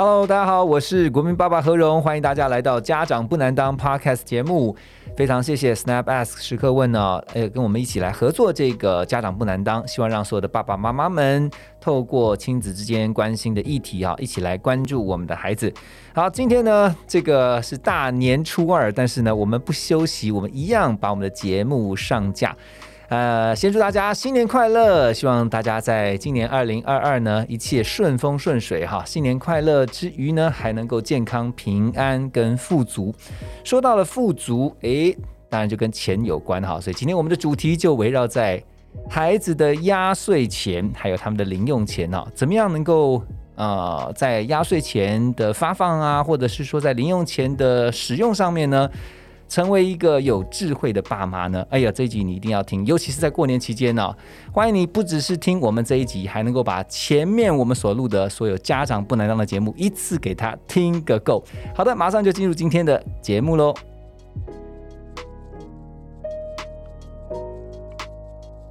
Hello，大家好，我是国民爸爸何荣，欢迎大家来到《家长不难当》Podcast 节目。非常谢谢 Snap Ask 时刻问呢，呃，跟我们一起来合作这个《家长不难当》，希望让所有的爸爸妈妈们透过亲子之间关心的议题啊，一起来关注我们的孩子。好，今天呢，这个是大年初二，但是呢，我们不休息，我们一样把我们的节目上架。呃，先祝大家新年快乐！希望大家在今年二零二二呢，一切顺风顺水哈。新年快乐之余呢，还能够健康平安跟富足。说到了富足，诶，当然就跟钱有关哈。所以今天我们的主题就围绕在孩子的压岁钱，还有他们的零用钱哈，怎么样能够呃，在压岁钱的发放啊，或者是说在零用钱的使用上面呢？成为一个有智慧的爸妈呢？哎呀，这一集你一定要听，尤其是在过年期间呢。欢迎你不只是听我们这一集，还能够把前面我们所录的所有家长不能当的节目一次给他听个够。好的，马上就进入今天的节目喽。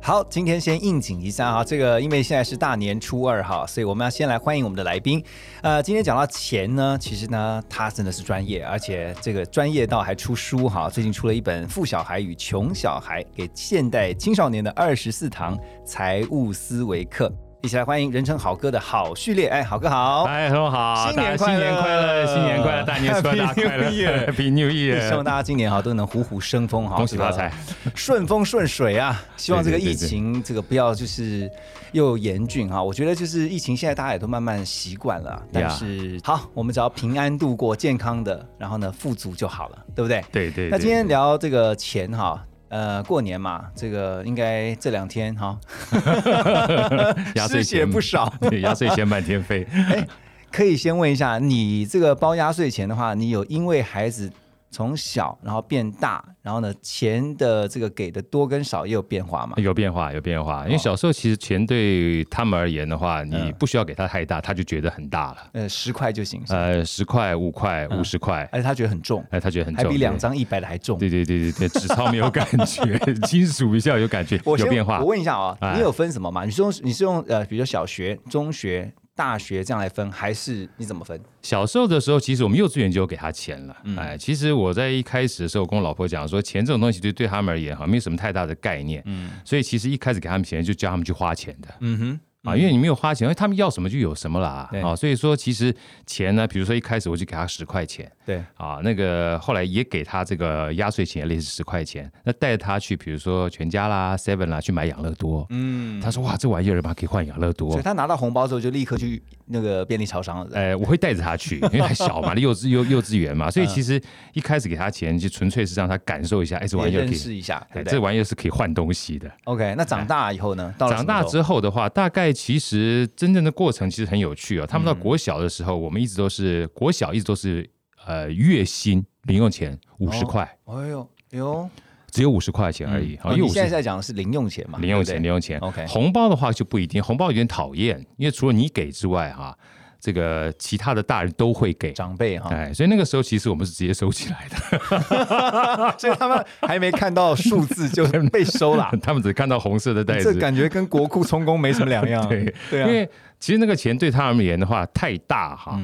好，今天先应景一下哈，这个因为现在是大年初二哈，所以我们要先来欢迎我们的来宾。呃，今天讲到钱呢，其实呢，他真的是专业，而且这个专业到还出书哈，最近出了一本《富小孩与穷小孩：给现代青少年的二十四堂财务思维课》。一起来欢迎人称好哥的好序列，哎，好哥好，哎，很好，新年快乐，新年快乐，新年快乐，大年初二快乐，Happy New Year，希望大家今年哈都能虎虎生风哈，恭喜发财，顺风顺水啊！希望这个疫情这个不要就是又严峻哈，我觉得就是疫情现在大家也都慢慢习惯了，但是好，我们只要平安度过，健康的，然后呢富足就好了，对不对？对对。那今天聊这个钱哈。呃，过年嘛，这个应该这两天哈，压岁钱不少，压岁钱满天飞。哎，可以先问一下，你这个包压岁钱的话，你有因为孩子？从小然后变大，然后呢，钱的这个给的多跟少也有变化嘛？有变化，有变化。因为小时候其实钱对他们而言的话，你不需要给他太大，他就觉得很大了。呃，十块就行。呃，十块、五块、五十块，而且他觉得很重。哎，他觉得很重，还比两张一百的还重。对对对对对，纸钞没有感觉，金属一下有感觉，有变化。我问一下啊，你有分什么吗？你是用你是用呃，比如说小学、中学。大学这样来分，还是你怎么分？小时候的时候，其实我们幼稚园就有给他钱了。哎，其实我在一开始的时候，跟我老婆讲说，钱这种东西对对他们而言哈，没有什么太大的概念。嗯，所以其实一开始给他们钱，就教他们去花钱的。嗯哼。啊，因为你没有花钱，因为他们要什么就有什么啦啊。啊，所以说其实钱呢，比如说一开始我就给他十块钱，对啊，那个后来也给他这个压岁钱，类似十块钱，那带着他去，比如说全家啦、Seven 啦，去买养乐多。嗯，他说哇，这玩意儿嘛可以换养乐多，所以他拿到红包之后就立刻去那个便利超商了。哎，我会带着他去，因为还小嘛，幼稚幼幼稚园嘛，所以其实一开始给他钱就纯粹是让他感受一下，哎，这玩意儿可以试一下，对这玩意儿是可以换东西的。OK，那长大以后呢？长大之后的话，大概其实。真正的过程其实很有趣啊！他们到国小的时候，我们一直都是国小，一直都是呃月薪零用钱五十块。哎呦，哎呦，只有五十块钱而已。好，因为现在在讲的是零用钱嘛，零用钱，零用钱。OK，红包的话就不一定，红包有点讨厌，因为除了你给之外，哈。这个其他的大人都会给。长辈哈，哎，所以那个时候其实我们是直接收起来的，所以他们还没看到数字就被收了，他们只看到红色的袋子，这感觉跟国库充公没什么两样。对对啊，因为其实那个钱对他而言的话太大哈，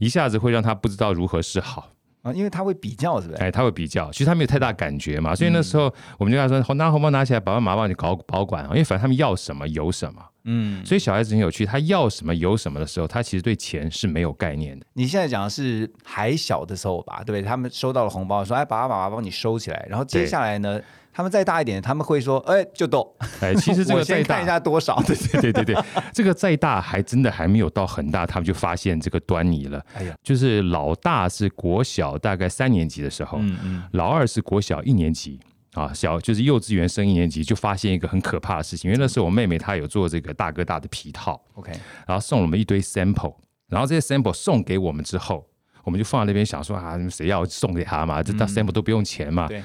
一下子会让他不知道如何是好。啊，因为他会比较，是不是？哎，他会比较，其实他没有太大感觉嘛，所以那时候我们就跟他说，拿红包拿起来，爸爸妈妈帮你搞保管啊，因为反正他们要什么有什么，嗯，所以小孩子很有趣，他要什么有什么的时候，他其实对钱是没有概念的。你现在讲的是还小的时候吧，对不对？他们收到了红包，说哎，爸爸妈妈帮你收起来，然后接下来呢？他们再大一点，他们会说：“哎，就逗。”哎，其实这个 再大，看一下多少？对对对对对，这个再大还真的还没有到很大，他们就发现这个端倪了。哎呀，就是老大是国小大概三年级的时候，嗯嗯，老二是国小一年级啊，小就是幼稚园升一年级，就发现一个很可怕的事情。因为那时候我妹妹她有做这个大哥大的皮套，OK，然后送我们一堆 sample，然后这些 sample 送给我们之后。我我们就放在那边想说啊，谁要送给他嘛？这到 sample 都不用钱嘛。对。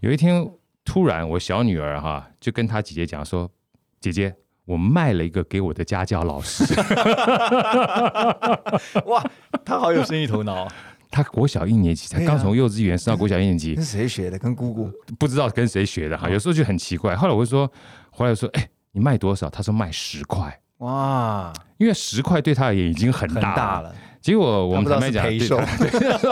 有一天突然，我小女儿哈就跟她姐姐讲说：“姐姐，我卖了一个给我的家教老师。” 哇，她好有生意头脑。她国小一年级才刚从幼稚园升到国小一年级。跟谁学的？跟姑姑？不知道跟谁学的哈。有时候就很奇怪。后来我就说，后来说，哎，你卖多少？她说卖十块。哇，因为十块对他而言已经很大了。结果我们坦白讲，赔售，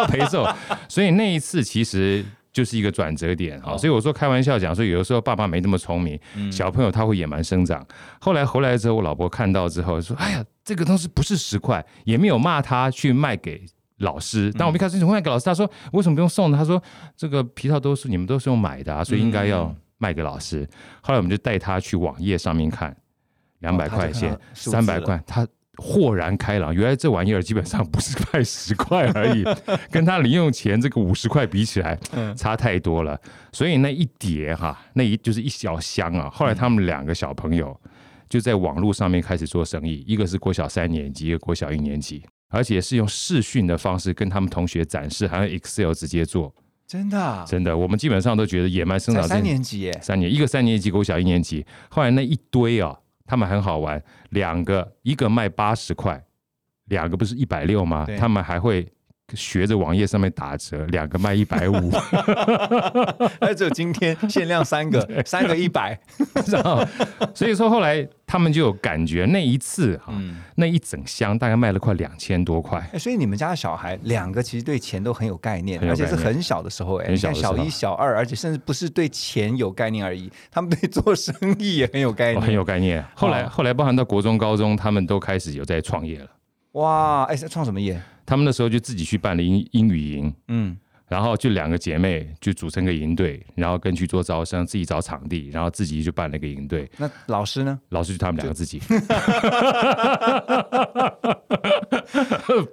赔售。所以那一次其实就是一个转折点啊。所以我说开玩笑讲说，有的时候爸爸没那么聪明，小朋友他会野蛮生长。后来回来之后，我老婆看到之后说：“哎呀，这个东西不是十块，也没有骂他去卖给老师。”但我们一开始卖给老师，他说：“为什么不用送呢？”他说：“这个皮套都是你们都是用买的啊，所以应该要卖给老师。”后来我们就带他去网页上面看。两百块钱，三百块，他豁然开朗。原来这玩意儿基本上不是卖十块而已，跟他零用钱这个五十块比起来，差太多了。所以那一叠哈，那一就是一小箱啊。后来他们两个小朋友就在网络上面开始做生意，一个是国小三年级，一个国小一年级，而且是用视讯的方式跟他们同学展示，还用 Excel 直接做。真的，真的，我们基本上都觉得野蛮生长。三年级耶，三年，一个三年级，国小一年级。后来那一堆啊。他们很好玩，两个一个卖八十块，两个不是一百六吗？他们还会学着网页上面打折，两个卖一百五。那只有今天限量三个，三个一百。所以说后来他们就有感觉，那一次哈，那一整箱大概卖了快两千多块。所以你们家的小孩两个其实对钱都很有概念，而且是很小的时候，哎，像小一、小二，而且甚至不是对钱有概念而已，他们对做生意也很有概念，很有概念。后来后来，包含到国中、高中，他们都开始有在创业了。哇，哎，在创什么业？他们那时候就自己去办了英英语营，嗯，然后就两个姐妹就组成个营队，然后跟去做招生，自己找场地，然后自己就办了个营队。那老师呢？老师就他们两个自己，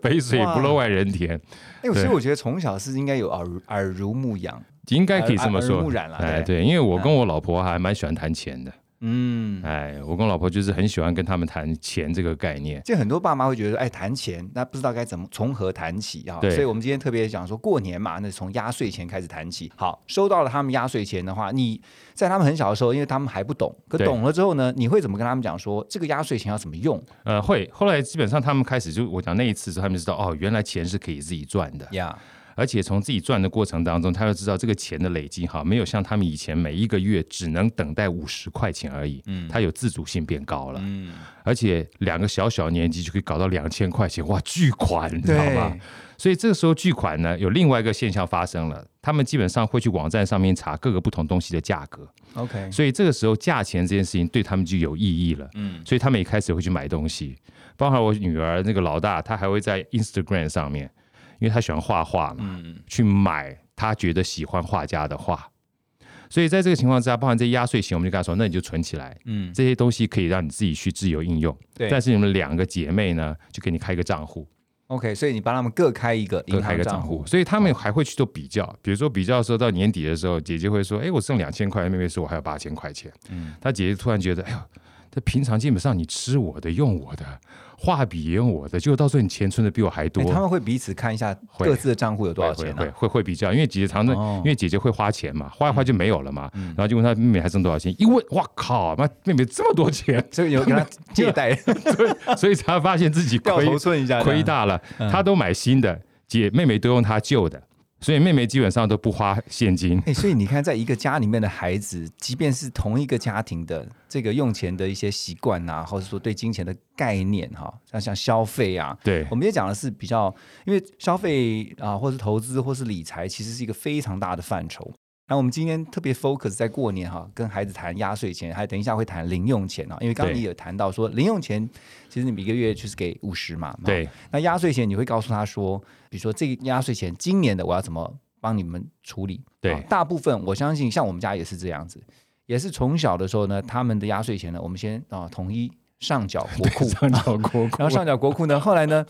肥水不落外人田。哎，所以我觉得从小是应该有耳耳濡目染，应该可以这么说。目染了，哎，对，因为我跟我老婆还蛮喜欢谈钱的。嗯，哎，我跟我老婆就是很喜欢跟他们谈钱这个概念。就很多爸妈会觉得，哎，谈钱，那不知道该怎么从何谈起啊？所以，我们今天特别讲说，过年嘛，那从压岁钱开始谈起。好，收到了他们压岁钱的话，你在他们很小的时候，因为他们还不懂，可懂了之后呢，你会怎么跟他们讲说，这个压岁钱要怎么用？呃，会。后来基本上他们开始就我讲那一次之后，他们知道哦，原来钱是可以自己赚的呀。而且从自己赚的过程当中，他就知道这个钱的累积哈，没有像他们以前每一个月只能等待五十块钱而已，嗯，他有自主性变高了，嗯，而且两个小小年纪就可以搞到两千块钱，哇，巨款，你知道吗？所以这个时候巨款呢，有另外一个现象发生了，他们基本上会去网站上面查各个不同东西的价格，OK，所以这个时候价钱这件事情对他们就有意义了，嗯，所以他们也开始会去买东西，包括我女儿那个老大，他还会在 Instagram 上面。因为他喜欢画画嘛，去买他觉得喜欢画家的画，所以在这个情况之下，包含这压岁钱，我们就跟他说，那你就存起来，嗯，这些东西可以让你自己去自由应用。对，但是你们两个姐妹呢，就给你开一个账户，OK，所以你帮他们各开一个，各开一个账户，所以他们还会去做比较，比如说比较的时候，到年底的时候，姐姐会说，哎，我剩两千块，妹妹说我还有八千块钱，嗯，她姐姐突然觉得，哎呦，这平常基本上你吃我的，用我的。画笔也用我的，结果到时候你钱存的比我还多。他们会彼此看一下各自的账户有多少钱会会会比较，因为姐姐常常因为姐姐会花钱嘛，花一花就没有了嘛，然后就问她妹妹还剩多少钱，一问，哇靠，妈妹妹这么多钱，所以有跟她借贷，所以才发现自己亏亏大了。她都买新的，姐妹妹都用她旧的。所以妹妹基本上都不花现金。哎，所以你看，在一个家里面的孩子，即便是同一个家庭的这个用钱的一些习惯呐，或者说对金钱的概念哈，像像消费啊，对，我们也讲的是比较，因为消费啊，或是投资，或是理财，其实是一个非常大的范畴。那我们今天特别 focus 在过年哈，跟孩子谈压岁钱，还等一下会谈零用钱啊，因为刚刚你有谈到说零用钱，其实你每个月就是给五十嘛，对。那压岁钱你会告诉他说，比如说这个压岁钱今年的我要怎么帮你们处理？对，大部分我相信像我们家也是这样子，也是从小的时候呢，他们的压岁钱呢，我们先啊统一上缴国库，上缴国库，然后上缴国库呢，后来呢，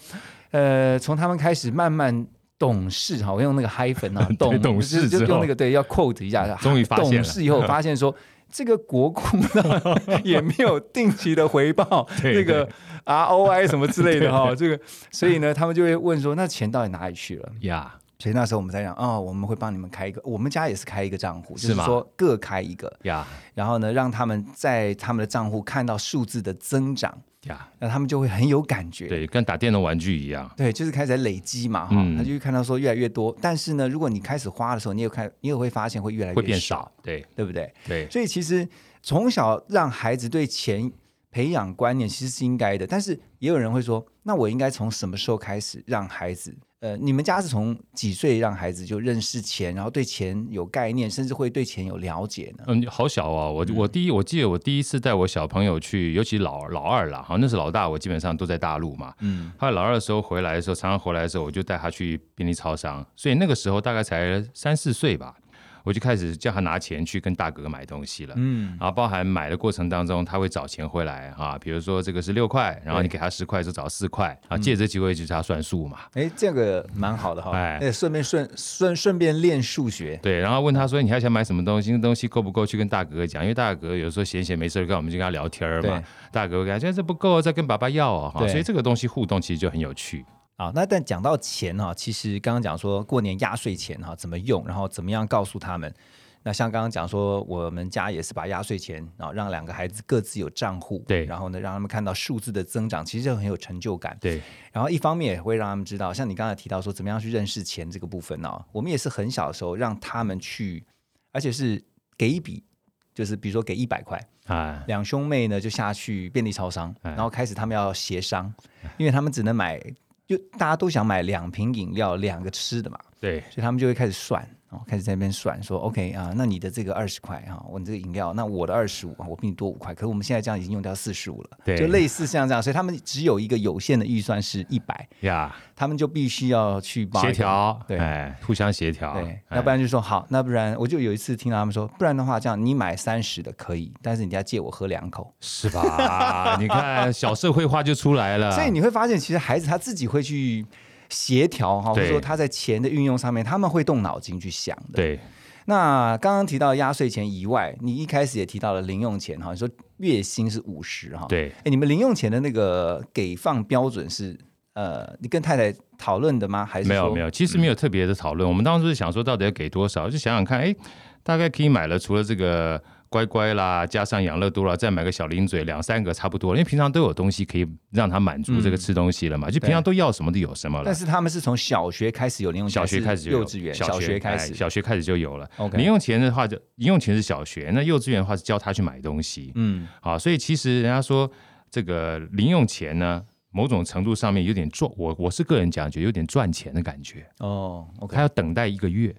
呃，从他们开始慢慢。懂事哈，我用那个嗨粉啊，懂懂事就用那个对，要 quote 一下，终于发现懂事以后发现说，这个国库呢也没有定期的回报 那个 ROI 什么之类的哈，这个所以呢，他们就会问说，那钱到底哪里去了？呀？所以那时候我们在讲，哦，我们会帮你们开一个，我们家也是开一个账户，就是说各开一个。呀，然后呢，让他们在他们的账户看到数字的增长呀，那他们就会很有感觉，对，跟打电动玩具一样，对，就是开始累积嘛，哈，他就会看到说越来越多，但是呢，如果你开始花的时候，你也看，你也会发现会越来越会变少，对，对不对？对，所以其实从小让孩子对钱培养观念其实是应该的，但是也有人会说，那我应该从什么时候开始让孩子？呃，你们家是从几岁让孩子就认识钱，然后对钱有概念，甚至会对钱有了解呢？嗯，好小啊！我我第一，我记得我第一次带我小朋友去，尤其老老二啦，好，那是老大，我基本上都在大陆嘛。嗯，后来老二的时候回来的时候，常常回来的时候，我就带他去便利超商，所以那个时候大概才三四岁吧。我就开始叫他拿钱去跟大哥买东西了，嗯，然后包含买的过程当中，他会找钱回来哈，比如说这个是六块，然后你给他十块就找四块，啊，借这机会就是他算数嘛，哎，这个蛮好的哈，哎，顺便顺顺顺便练数学，对，然后问他说你还想买什么东西，那东西够不够？去跟大哥讲，因为大哥有时候闲闲没事干我们就跟他聊天嘛，大哥感觉这不够，再跟爸爸要啊，所以这个东西互动其实就很有趣。啊，那但讲到钱哈，其实刚刚讲说过年压岁钱哈怎么用，然后怎么样告诉他们。那像刚刚讲说，我们家也是把压岁钱啊，让两个孩子各自有账户，对，然后呢，让他们看到数字的增长，其实就很有成就感，对。然后一方面也会让他们知道，像你刚才提到说，怎么样去认识钱这个部分呢？我们也是很小的时候让他们去，而且是给一笔，就是比如说给一百块啊，两兄妹呢就下去便利超商，然后开始他们要协商，因为他们只能买，就大家都想买两瓶饮料、两个吃的嘛，对，所以他们就会开始算。开始在那边算说，OK 啊，那你的这个二十块哈，我这个饮料，那我的二十五啊，我比你多五块，可是我们现在这样已经用掉四十五了，对，就类似像这样，所以他们只有一个有限的预算是一百呀，他们就必须要去协调，对，互相协调，对，要不然就说好，那不然我就有一次听到他们说，不然的话这样，你买三十的可以，但是你要借我喝两口，是吧？你看小社会化就出来了，所以你会发现，其实孩子他自己会去协调哈，或者说他在钱的运用上面，他们会动脑筋去想的，对。那刚刚提到压岁钱以外，你一开始也提到了零用钱哈，你说月薪是五十哈，对，哎，你们零用钱的那个给放标准是呃，你跟太太讨论的吗？还是没有没有，其实没有特别的讨论，我们当时是想说到底要给多少，就想想看，哎，大概可以买了，除了这个。乖乖啦，加上养乐多啦，再买个小零嘴，两三个差不多。因为平常都有东西可以让他满足这个吃东西了嘛，就平常都要什么都有什么了。但是他们是从小学开始有零用钱，小学开始幼稚园，小学开始，小学开始就有了。零用钱的话，就零用钱是小学，那幼稚园的话是教他去买东西。嗯，好，所以其实人家说这个零用钱呢，某种程度上面有点赚，我我是个人讲，觉得有点赚钱的感觉。哦他要等待一个月。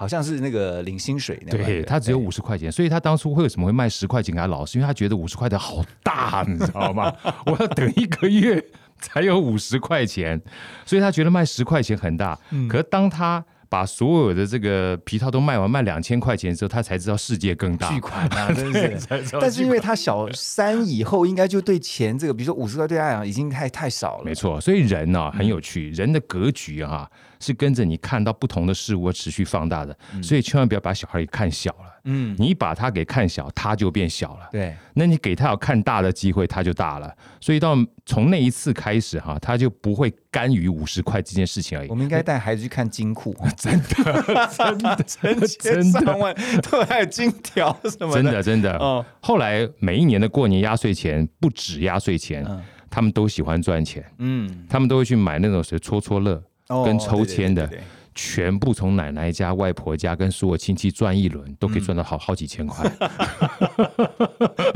好像是那个领薪水那，对他只有五十块钱，所以他当初会为什么会卖十块钱给他老师？因为他觉得五十块的好大，你知道吗？我要等一个月才有五十块钱，所以他觉得卖十块钱很大。可是当他把所有的这个皮套都卖完，卖两千块钱之后，他才知道世界更大。巨款啊，真是！但是因为他小三以后，应该就对钱这个，比如说五十块对他来讲已经太太少了。没错，所以人呢很有趣，人的格局啊。是跟着你看到不同的事物而持续放大的，所以千万不要把小孩给看小了。嗯，你把他给看小，他就变小了。对，那你给他有看大的机会，他就大了。所以到从那一次开始哈，他就不会甘于五十块这件事情而已。我们应该带孩子去看金库，真的，真的，成千上万都还有金条什么的，真的，真的。哦，后来每一年的过年压岁钱不止压岁钱，他们都喜欢赚钱。嗯，他们都会去买那种谁戳戳乐。跟抽签的，全部从奶奶家、外婆家跟所有亲戚赚一轮，都可以赚到好好几千块。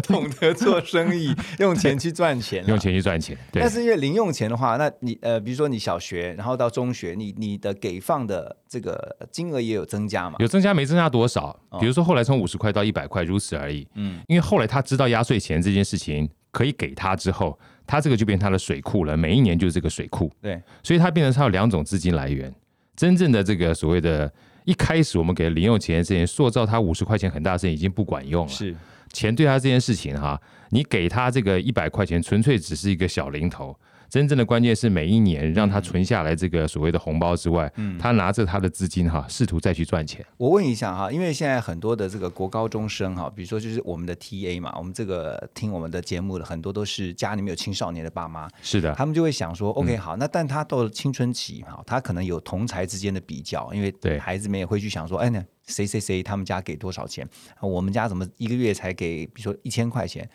懂得做生意，用钱去赚钱，用钱去赚钱。但是因为零用钱的话，那你呃，比如说你小学，然后到中学，你你的给放的这个金额也有增加嘛？有增加没增加多少？比如说后来从五十块到一百块，如此而已。嗯，因为后来他知道压岁钱这件事情可以给他之后。他这个就变他的水库了，每一年就是这个水库。对，所以它变成它有两种资金来源。真正的这个所谓的，一开始我们给零用钱这件塑造他五十块钱很大的事情已经不管用了。是，钱对他这件事情哈，你给他这个一百块钱，纯粹只是一个小零头。真正的关键是每一年让他存下来这个所谓的红包之外，嗯他拿着他的资金哈，试图再去赚钱。我问一下哈，因为现在很多的这个国高中生哈，比如说就是我们的 TA 嘛，我们这个听我们的节目的很多都是家里面有青少年的爸妈，是的，他们就会想说，OK 好，那但他到了青春期哈，他可能有同才之间的比较，因为对孩子们也会去想说，哎那。谁谁谁他们家给多少钱？我们家怎么一个月才给，比如说一千块钱？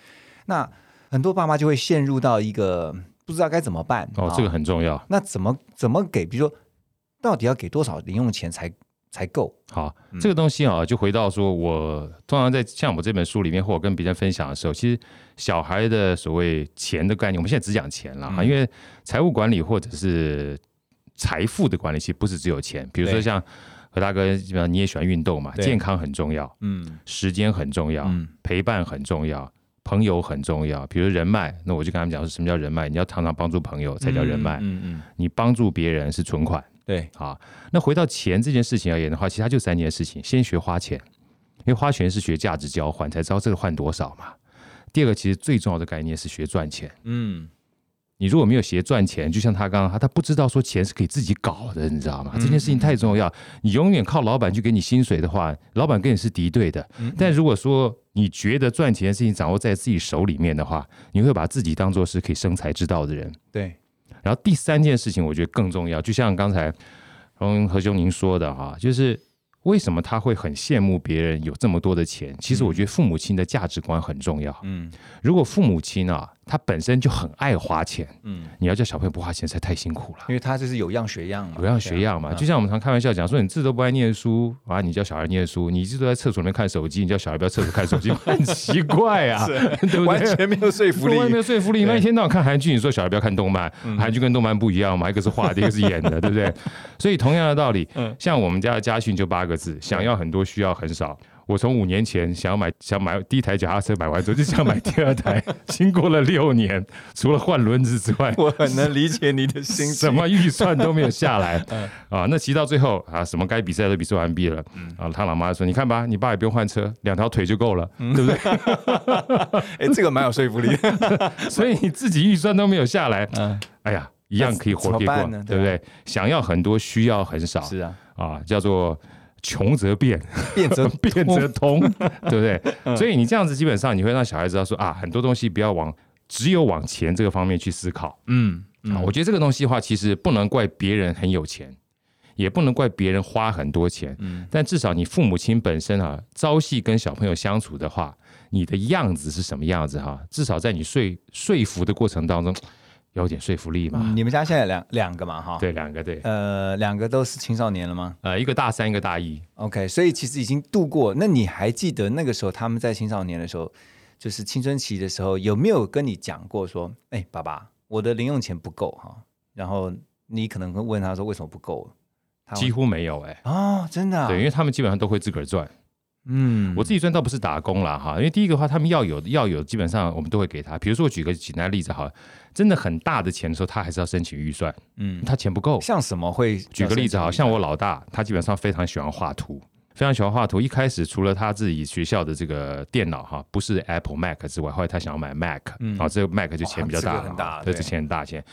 那很多爸妈就会陷入到一个不知道该怎么办。哦，这个很重要。那怎么怎么给？比如说，到底要给多少零用钱才才够？好，这个东西啊，就回到说，我通常在像我这本书里面，或者跟别人分享的时候，其实小孩的所谓钱的概念，我们现在只讲钱了哈，因为财务管理或者是财富的管理，其实不是只有钱。比如说像。何大哥，基本上你也喜欢运动嘛？健康很重要，嗯，时间很重要，嗯，陪伴很重要，朋友很重要。比如人脉，那我就跟他们讲说，什么叫人脉？你要常常帮助朋友才叫人脉，嗯嗯，你帮助别人是存款，对，好。那回到钱这件事情而言的话，其他就三件事情：先学花钱，因为花钱是学价值交换，才知道这个换多少嘛。第二个，其实最重要的概念是学赚钱，嗯。你如果没有学赚钱，就像他刚刚他他不知道说钱是可以自己搞的，你知道吗？这件事情太重要。你永远靠老板去给你薪水的话，老板跟你是敌对的。但如果说你觉得赚钱的事情掌握在自己手里面的话，你会把自己当做是可以生财之道的人。对。然后第三件事情，我觉得更重要，就像刚才从何兄您说的哈，就是为什么他会很羡慕别人有这么多的钱？其实我觉得父母亲的价值观很重要。嗯，如果父母亲啊。他本身就很爱花钱，嗯，你要叫小朋友不花钱，实在太辛苦了。因为他就是有样学样嘛，有样学样嘛。就像我们常开玩笑讲说，你字都不爱念书，啊，你叫小孩念书，你一直都在厕所里面看手机，你叫小孩不要厕所看手机，很奇怪啊，对不对？完全没有说服力，完全没有说服力。那一天到晚看韩剧，你说小孩不要看动漫，韩剧跟动漫不一样嘛，一个是画的，一个是演的，对不对？所以同样的道理，像我们家的家训就八个字：想要很多，需要很少。我从五年前想要买想买第一台脚踏车，买完之后就想买第二台。经过了六年，除了换轮子之外，我很能理解你的心情。什么预算都没有下来 啊！那骑到最后啊，什么该比赛都比赛完毕了啊！他老妈说：“你看吧，你爸也不用换车，两条腿就够了，对不对？” 哎，这个蛮有说服力。所以你自己预算都没有下来，哎呀，一样可以活过，对不对？想要很多，需要很少。是啊，啊，叫做。穷则变，变则 变则通，对不对？所以你这样子，基本上你会让小孩知道说啊，很多东西不要往只有往钱这个方面去思考。嗯，啊，我觉得这个东西的话，其实不能怪别人很有钱，也不能怪别人花很多钱。嗯，但至少你父母亲本身啊，朝夕跟小朋友相处的话，你的样子是什么样子哈？至少在你说说服的过程当中。有点说服力嘛？你们家现在两两个嘛？哈，对，两个对。呃，两个都是青少年了吗？呃，一个大三，一个大一。OK，所以其实已经度过。那你还记得那个时候他们在青少年的时候，就是青春期的时候，有没有跟你讲过说，哎，爸爸，我的零用钱不够哈？然后你可能会问他说，为什么不够？几乎没有哎。哦，真的？对，因为他们基本上都会自个儿赚。嗯，我自己赚倒不是打工了哈，因为第一个话，他们要有要有，基本上我们都会给他。比如说，我举个简单例子哈，真的很大的钱的时候，他还是要申请预算。嗯，他钱不够。像什么会？举个例子哈，像我老大，他基本上非常喜欢画图，非常喜欢画图。一开始除了他自己学校的这个电脑哈，不是 Apple Mac 之外，后来他想要买 Mac，然后这个 Mac 就钱比较大了，对，这钱很大钱。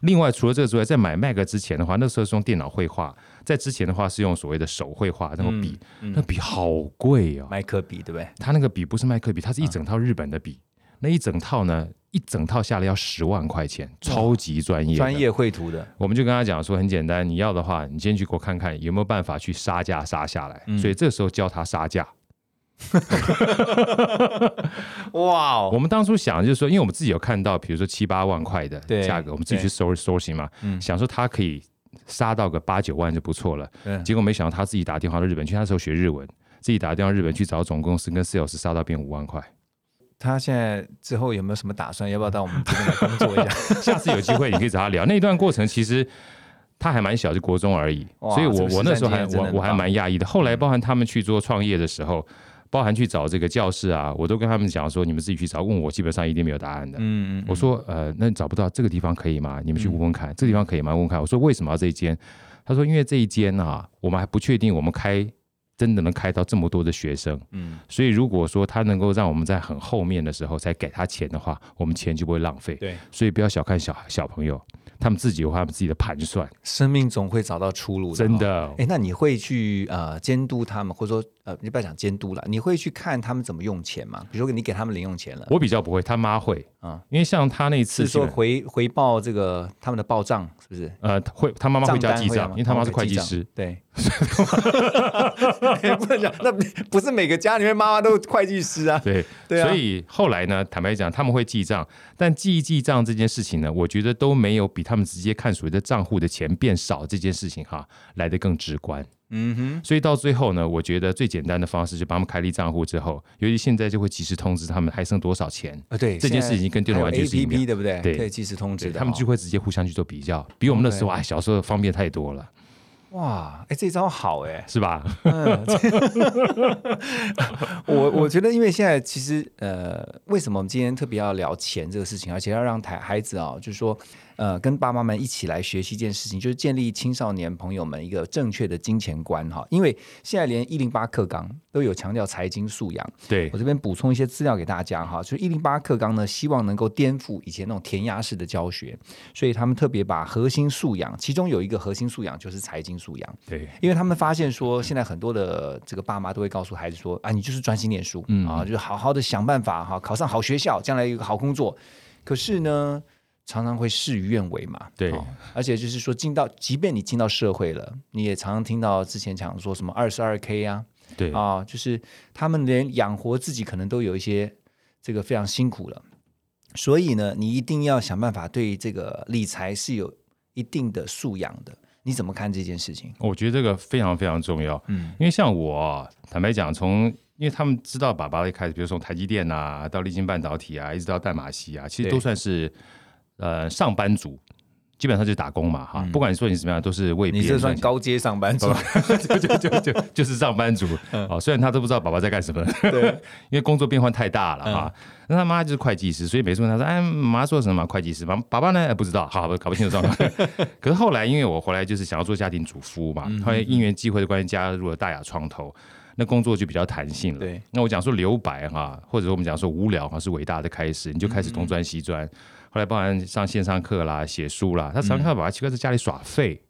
另外，除了这个之外，在买 Mac 之前的话，那时候是用电脑绘画；在之前的话是用所谓的手绘画，那个笔，那笔好贵哦，麦克笔对不对？他那个笔不是麦克笔，它是一整套日本的笔，那一整套呢，一整套下来要十万块钱，超级专业，专业绘图的。我们就跟他讲说，很简单，你要的话，你先去给我看看有没有办法去杀价杀下来。所以这时候教他杀价。哇！我们当初想就是说，因为我们自己有看到，比如说七八万块的价格，我们自己去搜搜行嘛，想说他可以杀到个八九万就不错了。结果没想到他自己打电话到日本去，那时候学日文，自己打电话日本去找总公司跟 sales 杀到变五万块。他现在之后有没有什么打算？要不要到我们这边来工作一下？下次有机会你可以找他聊。那一段过程其实他还蛮小，就国中而已，所以我我那时候还我我还蛮讶异的。后来包含他们去做创业的时候。包含去找这个教室啊，我都跟他们讲说，你们自己去找，问我基本上一定没有答案的。嗯嗯，我说呃，那你找不到这个地方可以吗？你们去问问看，这个地方可以吗？问问看。我说为什么要这一间？他说因为这一间啊，我们还不确定，我们开真的能开到这么多的学生，嗯，所以如果说他能够让我们在很后面的时候才给他钱的话，我们钱就不会浪费。对，所以不要小看小小朋友，他们自己有他们自己的盘算，生命总会找到出路的。真的，哎，那你会去呃监督他们，或者说呃，你不要讲监督了，你会去看他们怎么用钱吗？比如说你给他们零用钱了，我比较不会，他妈会啊，因为像他那次说回回报这个他们的报账是不是？呃，会他妈妈会加记账，因为他妈是会计师，对。不能讲，那不是每个家里面妈妈都会计师啊。对对啊。所以后来呢，坦白讲，他们会记账，但记一记账这件事情呢，我觉得都没有比他们直接看所谓的账户的钱变少这件事情哈来的更直观。嗯哼。所以到最后呢，我觉得最简单的方式就帮他们开立账户之后，尤其现在就会及时通知他们还剩多少钱啊。对，这件事情跟电脑完全是一样，对不对？对，可以及时通知的。他们就会直接互相去做比较，比我们那时候啊小时候方便太多了。哇，哎，这招好哎，是吧？我我觉得，因为现在其实呃，为什么我们今天特别要聊钱这个事情，而且要让台孩子啊，就是说。呃，跟爸妈们一起来学习一件事情，就是建立青少年朋友们一个正确的金钱观哈。因为现在连一零八课纲都有强调财经素养。对我这边补充一些资料给大家哈，就是一零八课纲呢，希望能够颠覆以前那种填鸭式的教学，所以他们特别把核心素养，其中有一个核心素养就是财经素养。对，因为他们发现说，现在很多的这个爸妈都会告诉孩子说，啊，你就是专心念书，啊，就是好好的想办法哈，考上好学校，将来有一个好工作。可是呢？常常会事与愿违嘛，对，而且就是说进到，即便你进到社会了，你也常常听到之前讲说什么二十二 K 啊，对啊，就是他们连养活自己可能都有一些这个非常辛苦了，所以呢，你一定要想办法对这个理财是有一定的素养的。你怎么看这件事情？我觉得这个非常非常重要，嗯，因为像我坦白讲，从因为他们知道爸爸一开始，比如从台积电啊，到立晶半导体啊，一直到淡马锡啊，其实都算是。呃，上班族基本上就是打工嘛，哈，不管你说你怎么样，都是为你这算高阶上班族，就就就就 就是上班族。哦，虽然他都不知道爸爸在干什么，对，因为工作变换太大了哈。那他妈就是会计师，所以每次问他说：“哎，妈做什么？会计师。”爸爸爸呢？不知道，好，搞不清楚状况。可是后来，因为我回来就是想要做家庭主妇嘛，后来因缘际会的关系加入了大雅创投，那工作就比较弹性了。对，那我讲说留白哈，或者我们讲说无聊哈，是伟大的开始，你就开始东钻西钻。后来包含上线上课啦、写书啦，他常常看到爸爸奇怪在家里耍废。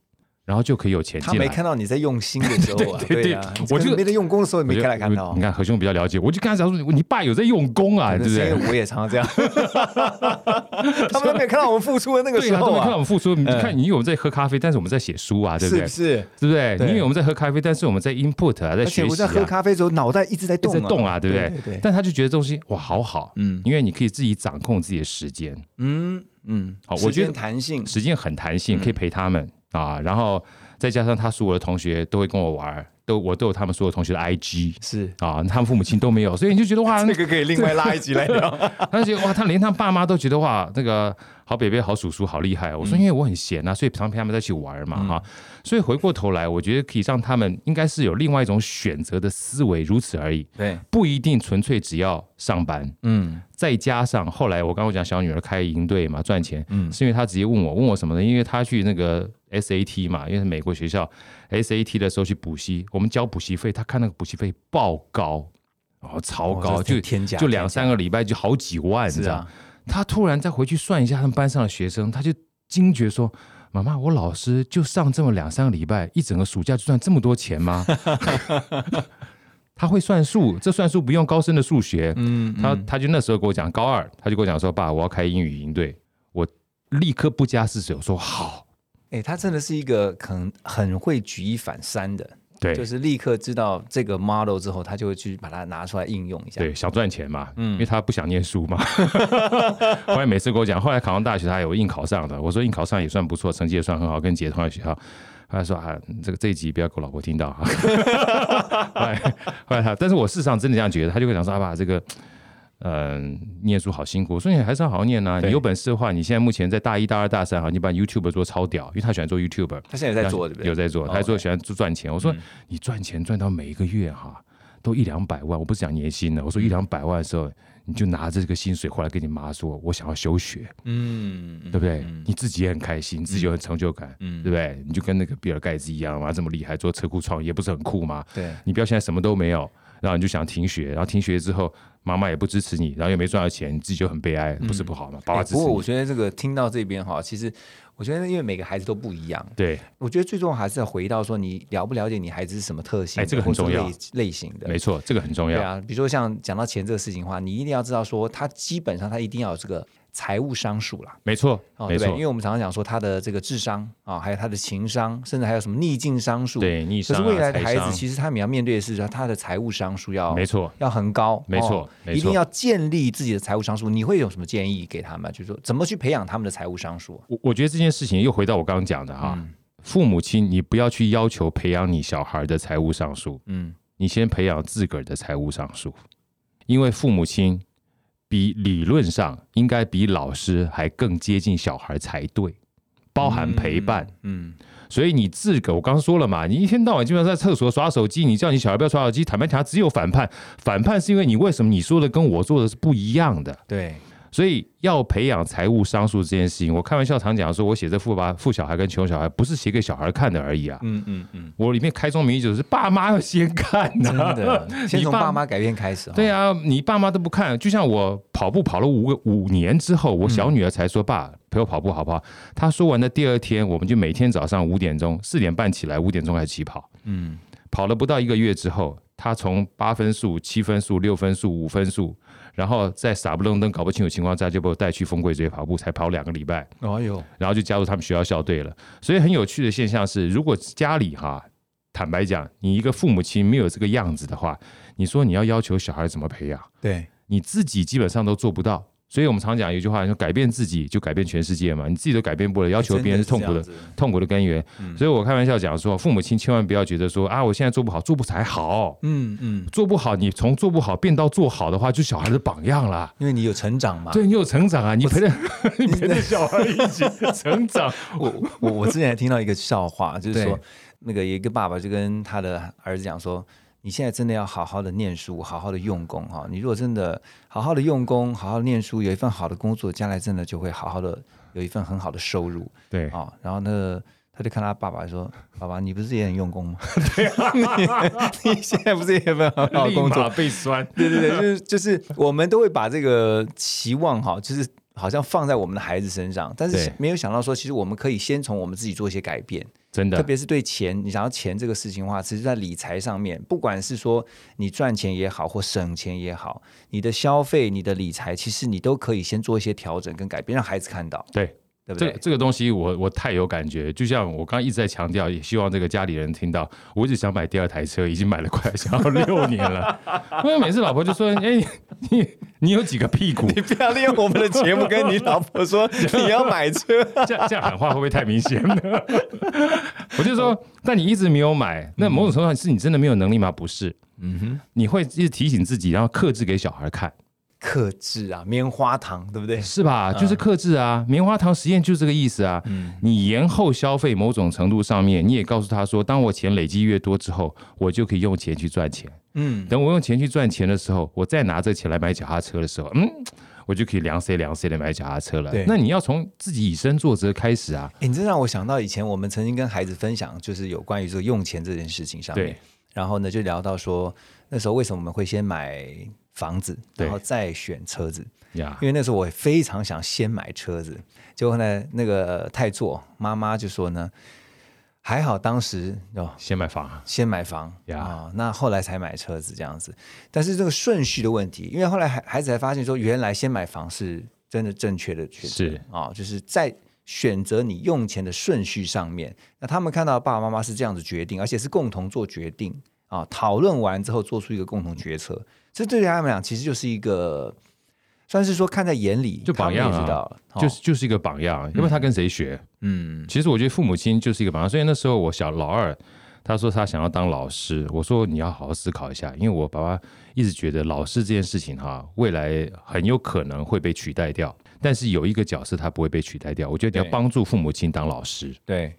然后就可以有钱进来。他没看到你在用心的时候啊，对对我就没在用功的时候也没开来看到。你看何兄比较了解，我就跟他讲说，你爸有在用功啊，对不对？我也常常这样。他们都没有看到我们付出的那个时候啊，没看到我们付出。你看，你有在喝咖啡，但是我们在写书啊，对不对？是，对不对？你以为我们在喝咖啡，但是我们在 input 啊，在学习。我在喝咖啡的时候，脑袋一直在动，在动啊，对不对？对。但他就觉得东西哇，好好，嗯，因为你可以自己掌控自己的时间，嗯嗯，好，我觉得弹性，时间很弹性，可以陪他们啊，然后。再加上他所有的同学都会跟我玩，都我都有他们所有同学的 IG，是啊，他们父母亲都没有，所以你就觉得哇，那个可以另外拉一集来聊。他觉得哇，他连他爸妈都觉得哇，那个好北北好叔叔好厉害。我说因为我很闲啊，所以常陪他们在一起玩嘛哈。所以回过头来，我觉得可以让他们应该是有另外一种选择的思维，如此而已。对，不一定纯粹只要上班。嗯，再加上后来我刚刚讲小女儿开营队嘛，赚钱，嗯，是因为她直接问我问我什么呢？因为她去那个。SAT 嘛，因为是美国学校，SAT 的时候去补习，我们交补习费，她看那个补习费爆高，哦，超高，就就两三个礼拜就好几万，这样。他突然再回去算一下他们班上的学生，他就惊觉说：“妈妈，我老师就上这么两三个礼拜，一整个暑假就赚这么多钱吗？” 他会算数，这算数不用高深的数学。嗯，他他就那时候跟我讲，高二他就跟我讲说：“爸，我要开英语营队。”我立刻不加思索说：“好。”哎，他真的是一个很很会举一反三的，对，就是立刻知道这个 model 之后，他就会去把它拿出来应用一下。对，想赚钱嘛，嗯，因为他不想念书嘛。后来每次跟我讲，后来考上大学，他有硬考上的。我说硬考上也算不错，成绩也算很好，跟姐同样学校。他说啊，这个这一集不要给我老婆听到哈。后来后来他，但是我事实上真的这样觉得，他就会讲说啊，爸这个。嗯，念书好辛苦，我说你还是要好好念呐。你有本事的话，你现在目前在大一、大二、大三哈，你把 YouTube 做超屌，因为他喜欢做 YouTube。他现在在做，对不对？有在做，他说喜欢做赚钱。我说你赚钱赚到每一个月哈，都一两百万，我不是讲年薪的，我说一两百万的时候，你就拿着这个薪水回来跟你妈说，我想要休学，嗯，对不对？你自己也很开心，自己有很成就感，嗯，对不对？你就跟那个比尔盖茨一样嘛，这么厉害，做车库创业不是很酷吗？对，你不要现在什么都没有，然后你就想停学，然后停学之后。妈妈也不支持你，然后又没赚到钱，你自己就很悲哀，不是不好吗？爸爸支持。不过我觉得这个听到这边哈，其实我觉得因为每个孩子都不一样，对，我觉得最重要还是要回到说你了不了解你孩子是什么特性，哎，这个很重要，类型的，没错，这个很重要。对啊，比如说像讲到钱这个事情的话，你一定要知道说他基本上他一定要有这个。财务商数啦，没错，没错，因为我们常常讲说他的这个智商啊，还有他的情商，甚至还有什么逆境商数，对逆商。可是未来的孩子，其实他们要面对的是说他的财务商数要没错，要很高，没错，一定要建立自己的财务商数。你会有什么建议给他们？就是说怎么去培养他们的财务商数？我我觉得这件事情又回到我刚刚讲的哈，父母亲你不要去要求培养你小孩的财务商数，嗯，你先培养自个儿的财务商数，因为父母亲。比理论上应该比老师还更接近小孩才对，包含陪伴，嗯，所以你自个我刚刚说了嘛，你一天到晚基本上在厕所耍手机，你叫你小孩不要耍手机，坦白讲，只有反叛，反叛是因为你为什么你说的跟我做的是不一样的，对。所以要培养财务商数这件事情，我开玩笑常讲说，我写这富爸富小孩跟穷小孩，不是写给小孩看的而已啊。嗯嗯嗯，我里面开宗明义就是爸妈要先看的，真的，先从爸妈改变开始。对啊，你爸妈都不看，就像我跑步跑了五个五年之后，我小女儿才说爸陪我跑步好不好？她说完的第二天，我们就每天早上五点钟四点半起来，五点钟开始起跑。嗯，跑了不到一个月之后，她从八分数、七分数、六分数、五分数。然后在傻不愣登、搞不清楚情况下，就被我带去峰贵这些跑步，才跑两个礼拜。哎呦，然后就加入他们学校校队了。所以很有趣的现象是，如果家里哈，坦白讲，你一个父母亲没有这个样子的话，你说你要要求小孩怎么培养？对，你自己基本上都做不到。所以我们常讲一句话，说改变自己就改变全世界嘛。你自己都改变不了，要求别人是痛苦的，痛苦的根源。所以我开玩笑讲说，父母亲千万不要觉得说啊，我现在做不好，做不才好。嗯嗯，做不好，你从做不好变到做好的话，就小孩的榜样了。因为你有成长嘛。对你有成长啊，你陪着 你陪着小孩一起成长。我我我之前还听到一个笑话，就是说那个一个爸爸就跟他的儿子讲说。你现在真的要好好的念书，好好的用功哈！你如果真的好好的用功，好好念书，有一份好的工作，将来真的就会好好的有一份很好的收入。对啊，然后呢，他就看他爸爸说：“爸爸，你不是也很用功吗？对啊，你现在不是也很好好工作？被酸。对对对，就是就是，我们都会把这个期望哈，就是好像放在我们的孩子身上，但是没有想到说，其实我们可以先从我们自己做一些改变。”真的，特别是对钱，你想要钱这个事情的话，其实，在理财上面，不管是说你赚钱也好，或省钱也好，你的消费、你的理财，其实你都可以先做一些调整跟改变，让孩子看到。对。对不对？这这个东西我我太有感觉，就像我刚刚一直在强调，也希望这个家里人听到。我一直想买第二台车，已经买了快想要六年了。因为每次老婆就说：“哎，你你有几个屁股？你不要利用我们的节目跟你老婆说 你要买车，这样这样喊话会不会太明显了？” 我就说：“但你一直没有买，那某种程度上是你真的没有能力吗？不是，嗯哼，你会一直提醒自己，然后克制给小孩看。”克制啊，棉花糖对不对？是吧？就是克制啊，棉花糖实验就是这个意思啊。嗯，你延后消费，某种程度上面，你也告诉他说，当我钱累积越多之后，我就可以用钱去赚钱。嗯，等我用钱去赚钱的时候，我再拿这钱来买脚踏车的时候，嗯，我就可以量谁量谁的买脚踏车了。那你要从自己以身作则开始啊。哎，你这让我想到以前我们曾经跟孩子分享，就是有关于这个用钱这件事情上面。然后呢，就聊到说，那时候为什么我们会先买？房子，然后再选车子，因为那时候我非常想先买车子，结果呢，那个太座妈妈就说呢，还好当时哦，先买房，先买房啊，那后来才买车子这样子，但是这个顺序的问题，因为后来孩孩子才发现说，原来先买房是真的正确的选择啊，就是在选择你用钱的顺序上面，那他们看到爸爸妈妈是这样子决定，而且是共同做决定啊，讨论完之后做出一个共同决策。这对他们俩，其实就是一个，算是说看在眼里，就榜样啊，就是就是一个榜样。因为他跟谁学？嗯，其实我觉得父母亲就是一个榜样。所以那时候我小老二，他说他想要当老师，我说你要好好思考一下，因为我爸爸一直觉得老师这件事情哈，未来很有可能会被取代掉。但是有一个角色他不会被取代掉，我觉得你要帮助父母亲当老师。对。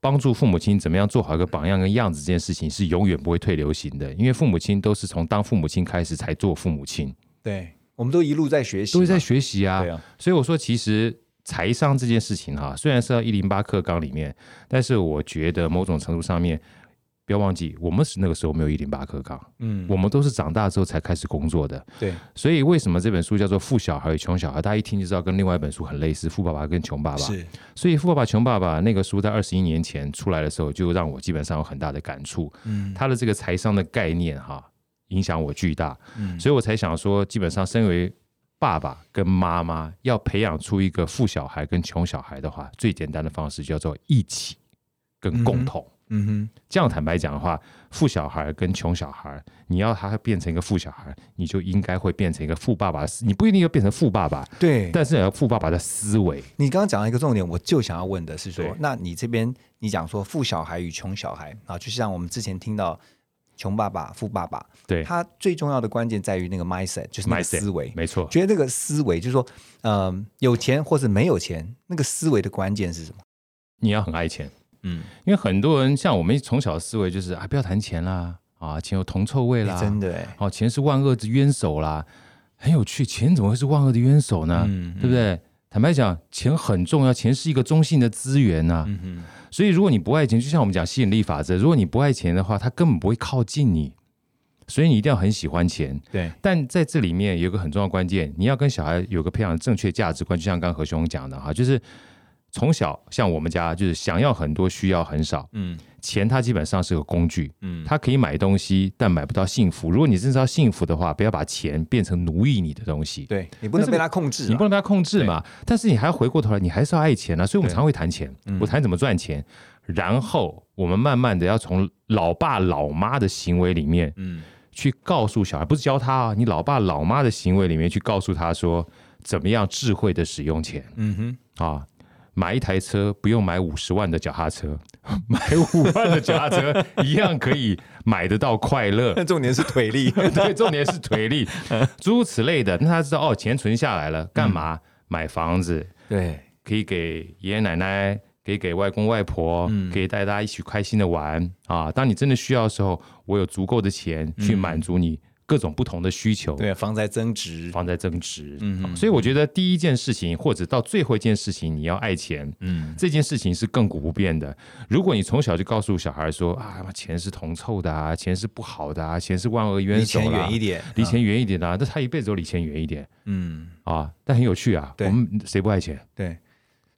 帮助父母亲怎么样做好一个榜样跟样子，这件事情是永远不会退流行的，因为父母亲都是从当父母亲开始才做父母亲。对，我们都一路在学习，都在学习啊，所以我说，其实财商这件事情哈，虽然是在一零八课纲里面，但是我觉得某种程度上面。不要忘记，我们是那个时候没有一零八课纲，嗯，我们都是长大之后才开始工作的，对。所以为什么这本书叫做《富小孩与穷小孩》？大家一听就知道跟另外一本书很类似，《富爸爸跟穷爸爸》。是。所以《富爸爸穷爸爸》那个书在二十一年前出来的时候，就让我基本上有很大的感触。嗯。他的这个财商的概念哈，影响我巨大。嗯。所以我才想说，基本上身为爸爸跟妈妈，要培养出一个富小孩跟穷小孩的话，最简单的方式叫做一起跟共同。嗯哼，这样坦白讲的话，富小孩跟穷小孩，你要他变成一个富小孩，你就应该会变成一个富爸爸。你不一定要变成富爸爸，对，但是要富爸爸的思维。你刚刚讲到一个重点，我就想要问的是说，那你这边你讲说富小孩与穷小孩啊，就像我们之前听到穷爸爸、富爸爸，对，他最重要的关键在于那个 mindset，就是那个思维，没错。觉得这个思维就是说，嗯，有钱或者没有钱，那个思维的关键是什么？你要很爱钱。嗯，因为很多人像我们从小的思维就是啊，不要谈钱啦，啊，钱有铜臭味啦，真的，哦，钱是万恶之冤首啦，很有趣，钱怎么会是万恶的冤首呢？对不对？坦白讲，钱很重要，钱是一个中性的资源呐。嗯所以如果你不爱钱，就像我们讲吸引力法则，如果你不爱钱的话，他根本不会靠近你。所以你一定要很喜欢钱。对。但在这里面有个很重要关键，你要跟小孩有个培养正确价值观，就像刚何雄讲的哈，就是。从小像我们家就是想要很多，需要很少。嗯，钱它基本上是个工具。嗯，它可以买东西，但买不到幸福。如果你真是要幸福的话，不要把钱变成奴役你的东西。对你不能被他控制，你不能被他控制嘛。但是你还要回过头来，你还是要爱钱啊。所以我们常会谈钱，我谈怎么赚钱。然后我们慢慢的要从老爸老妈的行为里面，嗯，去告诉小孩，不是教他啊，你老爸老妈的行为里面去告诉他说，怎么样智慧的使用钱。嗯哼，啊。买一台车不用买五十万的脚踏车，买五万的脚踏车 一样可以买得到快乐。重点是腿力，对，重点是腿力，诸如此类的。那他知道哦，钱存下来了，干嘛？买房子，对，可以给爷爷奶奶，可以给外公外婆，可以带大家一起开心的玩啊。当你真的需要的时候，我有足够的钱去满足你。各种不同的需求，对，放在增值，放在增值，嗯，所以我觉得第一件事情，或者到最后一件事情，你要爱钱，嗯，这件事情是亘古不变的。如果你从小就告诉小孩说啊，钱是铜臭的啊，钱是不好的啊，钱是万恶冤首离钱远一点，离钱远一点啊，那他一辈子都离钱远一点，嗯，啊，但很有趣啊，我们谁不爱钱？对，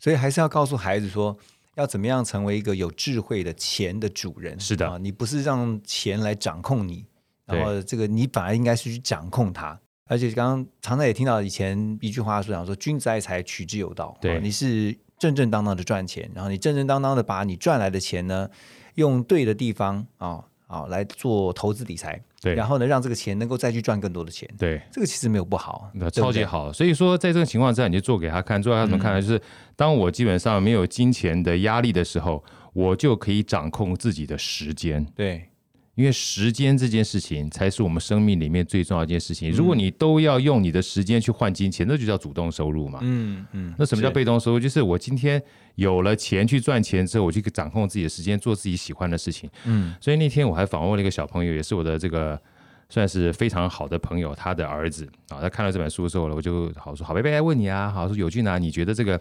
所以还是要告诉孩子说，要怎么样成为一个有智慧的钱的主人。是的，你不是让钱来掌控你。然后这个你本来应该是去掌控它，而且刚刚常常也听到以前一句话说讲说君子爱财，取之有道。对，你是正正当当的赚钱，然后你正正当当的把你赚来的钱呢，用对的地方啊啊来做投资理财。对，然后呢让这个钱能够再去赚更多的钱。对，这个其实没有不好，那超级好。所以说在这个情况之下，你就做给他看，做给他怎么看呢？就是当我基本上没有金钱的压力的时候，我就可以掌控自己的时间。对。因为时间这件事情才是我们生命里面最重要一件事情。如果你都要用你的时间去换金钱，那就叫主动收入嘛。嗯嗯。那什么叫被动收入？就是我今天有了钱去赚钱之后，我去掌控自己的时间，做自己喜欢的事情。嗯。所以那天我还访问了一个小朋友，也是我的这个算是非常好的朋友，他的儿子啊。他看到这本书之后呢，我就好说，好贝贝来问你啊，好说有俊啊，你觉得这个？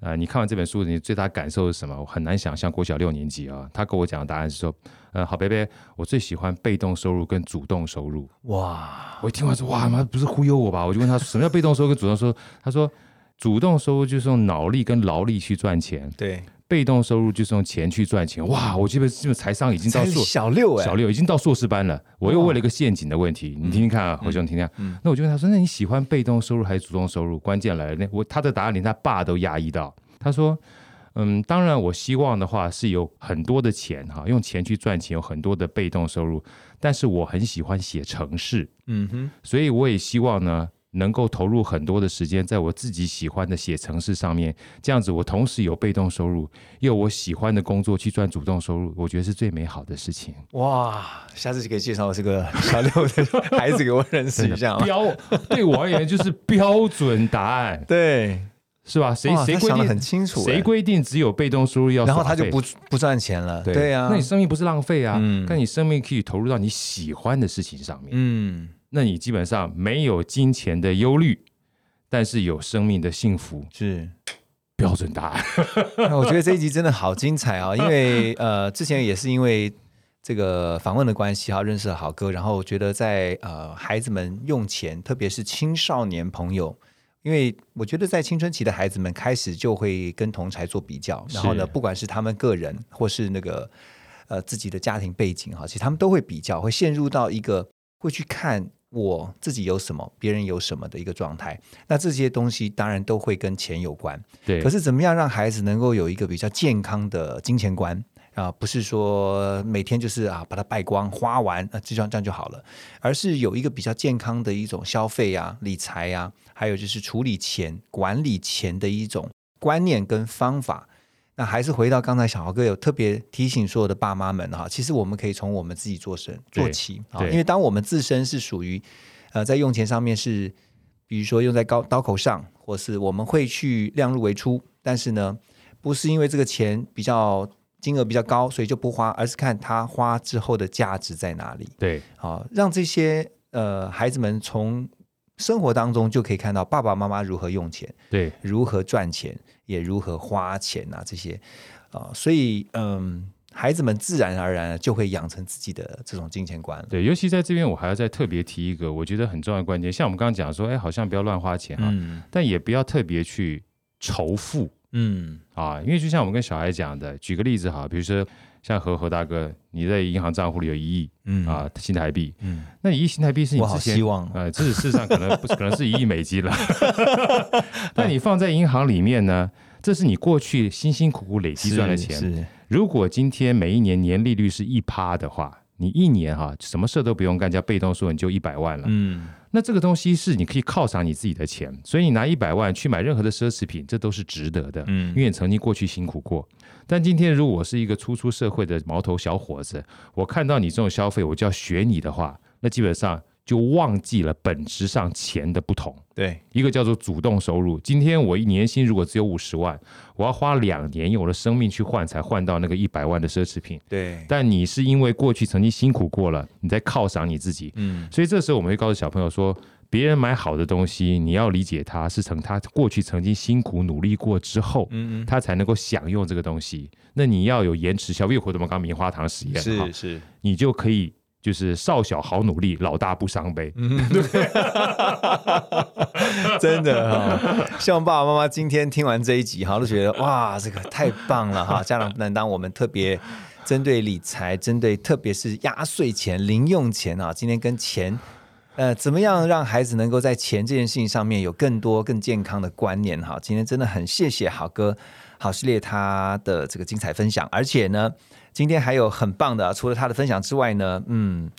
呃，你看完这本书，你最大感受是什么？我很难想象，国小六年级啊，他跟我讲的答案是说，呃，好，贝贝，我最喜欢被动收入跟主动收入。哇！我一听完说，哇妈，不是忽悠我吧？我就问他，什么叫被动收入跟主动收入？他说，主动收入就是用脑力跟劳力去赚钱。对。被动收入就是用钱去赚钱，哇！我基本基本财商已经到硕小六哎，小六已经到硕士班了。我又问了一个陷阱的问题，你听听看啊，我兄听听。那我就问他说：“那你喜欢被动收入还是主动收入？”关键来了，那我他的答案连他爸都压抑到。他说：“嗯，当然，我希望的话是有很多的钱哈，用钱去赚钱，有很多的被动收入。但是我很喜欢写程式，嗯哼，所以我也希望呢。”能够投入很多的时间在我自己喜欢的写程式上面，这样子我同时有被动收入，又有我喜欢的工作去赚主动收入，我觉得是最美好的事情。哇，下次就可以介绍这个小六的孩子给我认识一下。标对我而言就是标准答案。对，是吧？谁谁规定很清楚？谁规定只有被动收入要？然后他就不不赚钱了。对啊，那你生命不是浪费啊？但你生命可以投入到你喜欢的事情上面。嗯，那你基本上没有金钱的忧虑，但是有生命的幸福。是标准答案。我觉得这一集真的好精彩啊！因为呃，之前也是因为这个访问的关系哈，认识了好哥，然后我觉得在呃孩子们用钱，特别是青少年朋友。因为我觉得在青春期的孩子们开始就会跟同才做比较，然后呢，不管是他们个人或是那个呃自己的家庭背景哈，其实他们都会比较，会陷入到一个会去看我自己有什么，别人有什么的一个状态。那这些东西当然都会跟钱有关，对。可是怎么样让孩子能够有一个比较健康的金钱观？啊，不是说每天就是啊把它败光花完啊，这样这样就好了，而是有一个比较健康的一种消费啊、理财啊，还有就是处理钱、管理钱的一种观念跟方法。那还是回到刚才小豪哥有特别提醒所有的爸妈们哈，其实我们可以从我们自己做身做起啊，因为当我们自身是属于呃在用钱上面是，比如说用在高刀口上，或是我们会去量入为出，但是呢，不是因为这个钱比较。金额比较高，所以就不花，而是看他花之后的价值在哪里。对，好，让这些呃孩子们从生活当中就可以看到爸爸妈妈如何用钱，对，如何赚钱，也如何花钱啊，这些啊，所以嗯，孩子们自然而然就会养成自己的这种金钱观。对，尤其在这边，我还要再特别提一个我觉得很重要的关键，像我们刚刚讲说，哎，好像不要乱花钱啊，但也不要特别去仇富。嗯啊，因为就像我们跟小孩讲的，举个例子哈，比如说像何何大哥，你在银行账户里有一亿，嗯啊新台币，嗯，那一亿新台币是你之前，呃，这事实上可能不，可能是一亿美金了。但你放在银行里面呢，这是你过去辛辛苦苦累积赚的钱。是如果今天每一年年利率是一趴的话，你一年哈什么事都不用干，叫被动收入就一百万了。嗯。那这个东西是你可以犒赏你自己的钱，所以你拿一百万去买任何的奢侈品，这都是值得的。嗯，因为你曾经过去辛苦过。但今天如果我是一个初出社会的毛头小伙子，我看到你这种消费，我就要学你的话，那基本上。就忘记了本质上钱的不同。对，一个叫做主动收入。今天我一年薪如果只有五十万，我要花两年用我的生命去换，才换到那个一百万的奢侈品。对。但你是因为过去曾经辛苦过了，你在犒赏你自己。嗯。所以这时候我们会告诉小朋友说，别人买好的东西，你要理解他是从他过去曾经辛苦努力过之后，嗯嗯，他才能够享用这个东西。那你要有延迟消费，或者我们刚棉花糖实验，是是，你就可以。就是少小好努力，老大不伤悲。嗯，对，真的哈。希望爸爸妈妈今天听完这一集哈，都觉得哇，这个太棒了哈。家长不能当我们特别针对理财，针对特别是压岁钱、零用钱啊，今天跟钱，呃，怎么样让孩子能够在钱这件事情上面有更多更健康的观念哈？今天真的很谢谢好哥好系列他的这个精彩分享，而且呢。今天还有很棒的，除了他的分享之外呢，嗯，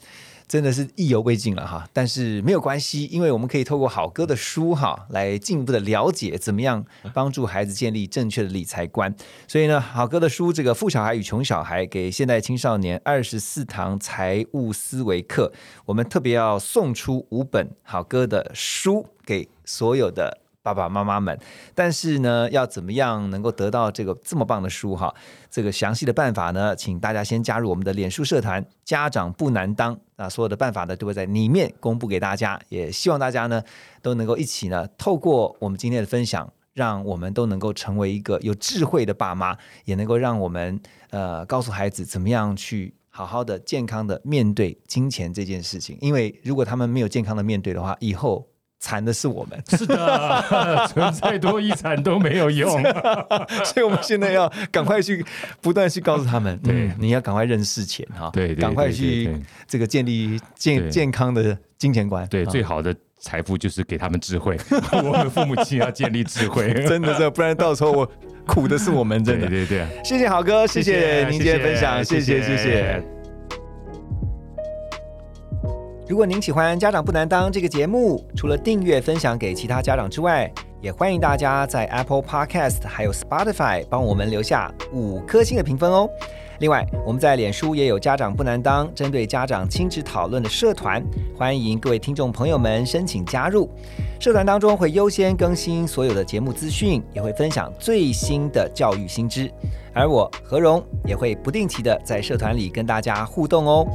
真的是意犹未尽了哈。但是没有关系，因为我们可以透过好哥的书哈，来进一步的了解怎么样帮助孩子建立正确的理财观。所以呢，好哥的书这个《富小孩与穷小孩》给现代青少年二十四堂财务思维课，我们特别要送出五本好哥的书给所有的。爸爸妈妈们，但是呢，要怎么样能够得到这个这么棒的书哈？这个详细的办法呢，请大家先加入我们的脸书社团“家长不难当”啊，所有的办法呢都会在里面公布给大家。也希望大家呢都能够一起呢，透过我们今天的分享，让我们都能够成为一个有智慧的爸妈，也能够让我们呃告诉孩子怎么样去好好的健康的面对金钱这件事情。因为如果他们没有健康的面对的话，以后。惨的是我们，是的，存再多遗产都没有用，所以我们现在要赶快去不断去告诉他们，对，你要赶快认识钱哈，对，赶快去这个建立健健康的金钱观，对，最好的财富就是给他们智慧，我们父母亲要建立智慧，真的是，不然到时候我苦的是我们，真的，对对，谢谢好哥，谢谢您今天分享，谢谢。谢谢。如果您喜欢《家长不难当》这个节目，除了订阅、分享给其他家长之外，也欢迎大家在 Apple Podcast 还有 Spotify 帮我们留下五颗星的评分哦。另外，我们在脸书也有家长不难当针对家长亲子讨论的社团，欢迎各位听众朋友们申请加入。社团当中会优先更新所有的节目资讯，也会分享最新的教育新知。而我何荣也会不定期的在社团里跟大家互动哦。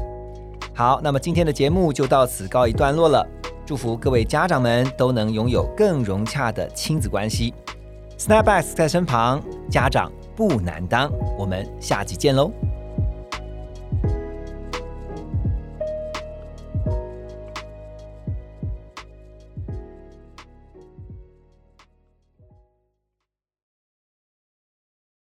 好，那么今天的节目就到此告一段落了。祝福各位家长们都能拥有更融洽的亲子关系。Snapback 在身旁，家长不难当。我们下集见喽。